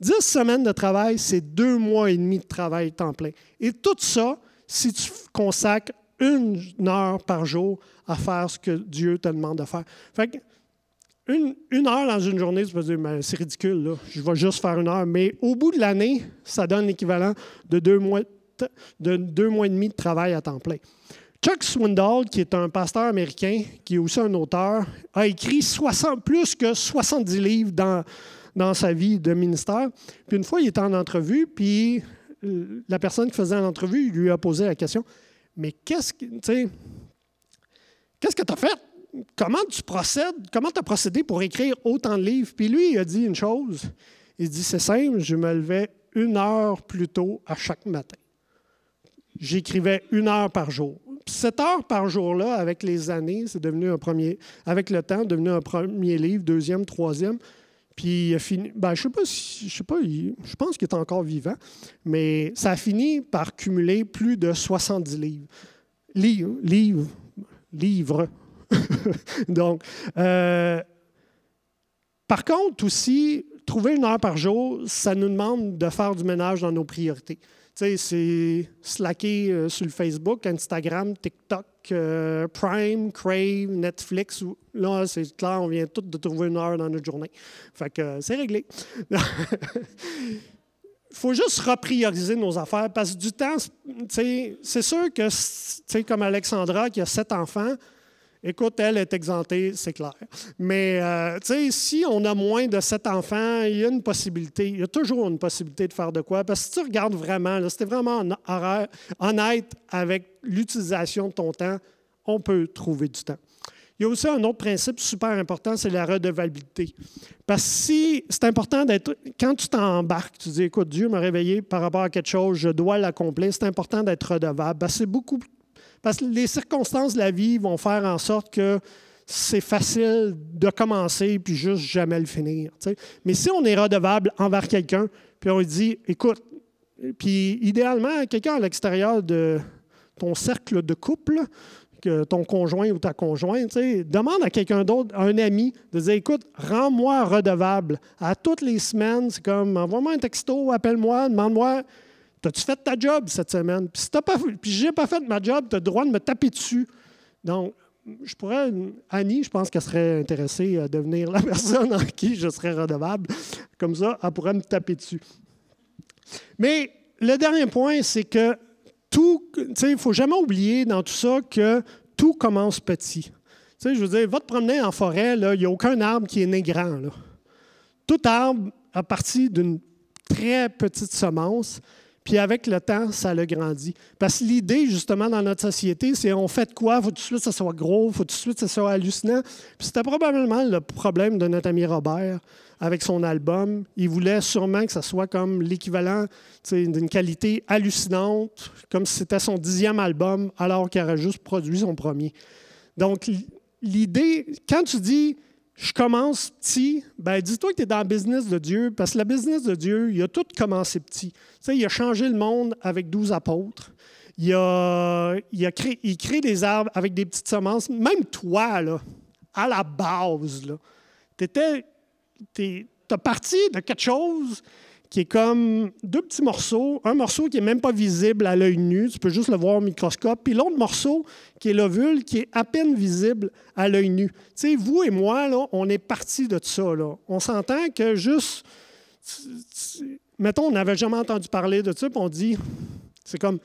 10 semaines de travail, c'est deux mois et demi de travail temps plein. Et tout ça, si tu consacres une heure par jour à faire ce que Dieu te demande de faire. Fait une, une, heure dans une journée, tu peux dire, c'est ridicule, là. je vais juste faire une heure. Mais au bout de l'année, ça donne l'équivalent de deux mois, de deux mois et demi de travail à temps plein. Chuck Swindoll, qui est un pasteur américain, qui est aussi un auteur, a écrit 60, plus que 70 livres dans, dans sa vie de ministère. Puis une fois, il était en entrevue, puis euh, la personne qui faisait l'entrevue lui a posé la question Mais qu'est-ce que qu'est-ce que tu as fait? Comment tu procèdes, comment tu as procédé pour écrire autant de livres? Puis lui, il a dit une chose. Il dit, c'est simple, je me levais une heure plus tôt à chaque matin. J'écrivais une heure par jour. Cette heure par jour-là, avec les années, c'est devenu un premier, avec le temps, devenu un premier livre, deuxième, troisième. Puis il a fini, ben, je sais pas si, je sais pas, je pense qu'il est encore vivant, mais ça a fini par cumuler plus de 70 livres. Livres, livres, livres. Donc, euh, par contre, aussi, trouver une heure par jour, ça nous demande de faire du ménage dans nos priorités. C'est slacker euh, sur le Facebook, Instagram, TikTok, euh, Prime, Crave, Netflix. Là, c'est clair, on vient tous de trouver une heure dans notre journée. Fait que c'est réglé. Il faut juste reprioriser nos affaires parce que du temps, c'est sûr que, comme Alexandra qui a sept enfants, Écoute, elle est exemptée, c'est clair. Mais, euh, si on a moins de sept enfants, il y a une possibilité, il y a toujours une possibilité de faire de quoi. Parce que si tu regardes vraiment, si tu es vraiment honnête avec l'utilisation de ton temps, on peut trouver du temps. Il y a aussi un autre principe super important, c'est la redevabilité. Parce que si c'est important d'être, quand tu t'embarques, tu dis, écoute, Dieu m'a réveillé par rapport à quelque chose, je dois l'accomplir, c'est important d'être redevable. c'est beaucoup parce que les circonstances de la vie vont faire en sorte que c'est facile de commencer puis juste jamais le finir. Mais si on est redevable envers quelqu'un, puis on lui dit, écoute, puis idéalement, quelqu'un à l'extérieur de ton cercle de couple, que ton conjoint ou ta conjointe, demande à quelqu'un d'autre, un ami, de dire Écoute, rends-moi redevable. À toutes les semaines, c'est comme envoie-moi un texto, appelle-moi, demande-moi T'as-tu fait ta job cette semaine? Puis si pas, puis j'ai pas fait ma job, tu as le droit de me taper dessus. Donc, je pourrais, Annie, je pense qu'elle serait intéressée à devenir la personne en qui je serais redevable. Comme ça, elle pourrait me taper dessus. Mais le dernier point, c'est que tout, tu sais, il faut jamais oublier dans tout ça que tout commence petit. Tu sais, je veux dire, va te promener en forêt, il n'y a aucun arbre qui est né grand. Tout arbre a parti d'une très petite semence puis avec le temps, ça le grandit. Parce que l'idée, justement, dans notre société, c'est on fait quoi? Faut tout de suite que ça soit gros, faut tout de suite que ça soit hallucinant. Puis c'était probablement le problème de notre ami Robert avec son album. Il voulait sûrement que ça soit comme l'équivalent d'une qualité hallucinante, comme si c'était son dixième album, alors qu'il aurait juste produit son premier. Donc, l'idée, quand tu dis je commence petit, ben dis-toi que tu es dans le business de Dieu, parce que le business de Dieu, il a tout commencé petit. Tu sais, il a changé le monde avec douze apôtres. Il, a, il, a créé, il crée des arbres avec des petites semences. Même toi, là, à la base, tu as parti de quelque chose qui est comme deux petits morceaux. Un morceau qui n'est même pas visible à l'œil nu, tu peux juste le voir au microscope. Puis l'autre morceau qui est l'ovule, qui est à peine visible à l'œil nu. Tu sais, vous et moi, là, on est parti de ça. Là. On s'entend que juste. Mettons, on n'avait jamais entendu parler de ça, puis on dit. C'est comme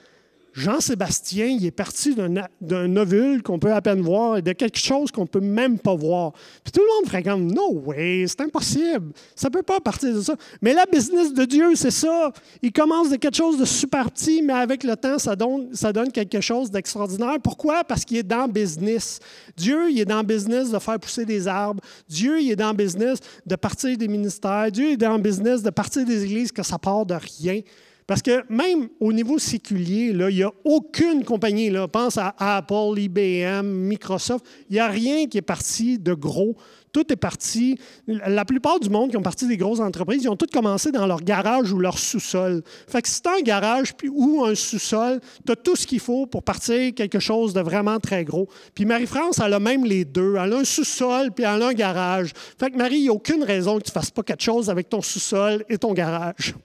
Jean-Sébastien, il est parti d'un ovule qu'on peut à peine voir et de quelque chose qu'on ne peut même pas voir. Puis tout le monde ferait comme No way, c'est impossible. Ça ne peut pas partir de ça. Mais la business de Dieu, c'est ça. Il commence de quelque chose de super petit, mais avec le temps, ça donne, quelque chose d'extraordinaire. Pourquoi? Parce qu'il est dans business. Dieu, il est dans business de faire pousser des arbres. Dieu, il est dans business de partir des ministères. Dieu est dans business de partir des églises que ça part de rien. Parce que même au niveau séculier, là, il n'y a aucune compagnie, là, pense à Apple, IBM, Microsoft, il n'y a rien qui est parti de gros. Tout est parti. La plupart du monde qui ont parti des grosses entreprises, ils ont tout commencé dans leur garage ou leur sous-sol. Fait que si tu as un garage ou un sous-sol, tu as tout ce qu'il faut pour partir quelque chose de vraiment très gros. Puis Marie-France, elle a même les deux. Elle a un sous-sol puis elle a un garage. Fait que Marie, il n'y a aucune raison que tu ne fasses pas quelque chose avec ton sous-sol et ton garage.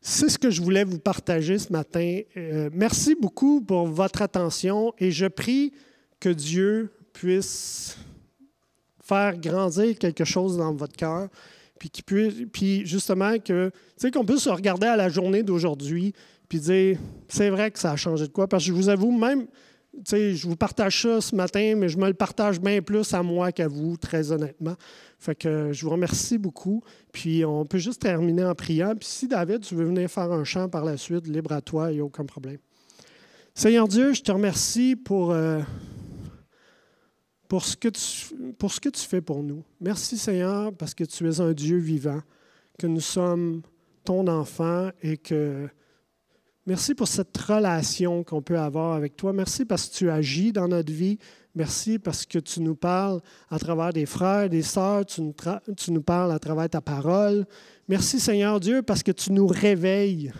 C'est ce que je voulais vous partager ce matin. Euh, merci beaucoup pour votre attention et je prie que Dieu puisse faire grandir quelque chose dans votre cœur, puis, justement que, qu'on puisse regarder à la journée d'aujourd'hui, puis dire, c'est vrai que ça a changé de quoi, parce que je vous avoue, même, je vous partage ça ce matin, mais je me le partage bien plus à moi qu'à vous, très honnêtement. Fait que je vous remercie beaucoup. Puis on peut juste terminer en priant. Puis si David, tu veux venir faire un chant par la suite, libre à toi, il n'y a aucun problème. Seigneur Dieu, je te remercie pour, euh, pour ce, que pour ce que tu fais pour nous. Merci Seigneur parce que tu es un Dieu vivant, que nous sommes ton enfant et que merci pour cette relation qu'on peut avoir avec toi. Merci parce que tu agis dans notre vie. Merci parce que tu nous parles à travers des frères, des sœurs, tu nous, parles à travers ta parole. Merci Seigneur Dieu parce que tu nous réveilles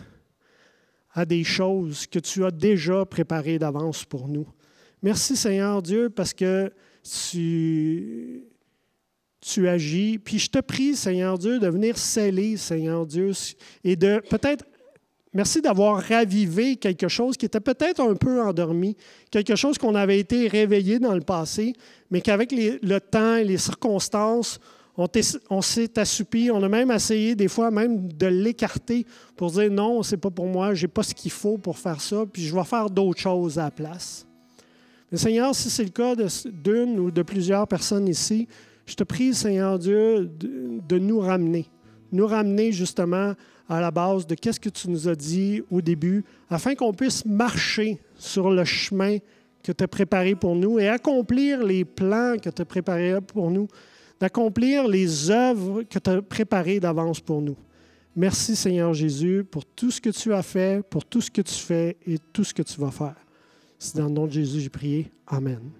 à des choses que tu as déjà préparées d'avance pour nous. Merci Seigneur Dieu parce que tu, tu agis. Puis je te prie, Seigneur Dieu, de venir sceller, Seigneur Dieu, et de peut-être, merci d'avoir ravivé quelque chose qui était peut-être un peu endormi, quelque chose qu'on avait été réveillé dans le passé, mais qu'avec le temps et les circonstances, on, s'est assoupi, on a même essayé des fois même de l'écarter pour dire non, c'est pas pour moi, j'ai pas ce qu'il faut pour faire ça, puis je vais faire d'autres choses à la place. Seigneur, si c'est le cas d'une ou de plusieurs personnes ici, je te prie, Seigneur Dieu, de, nous ramener, nous ramener justement à la base de qu'est-ce que tu nous as dit au début, afin qu'on puisse marcher sur le chemin que tu as préparé pour nous et accomplir les plans que tu as préparés pour nous, d'accomplir les œuvres que tu as préparées d'avance pour nous. Merci Seigneur Jésus pour tout ce que tu as fait, pour tout ce que tu fais et tout ce que tu vas faire. C'est dans le nom de Jésus que j'ai prié. Amen.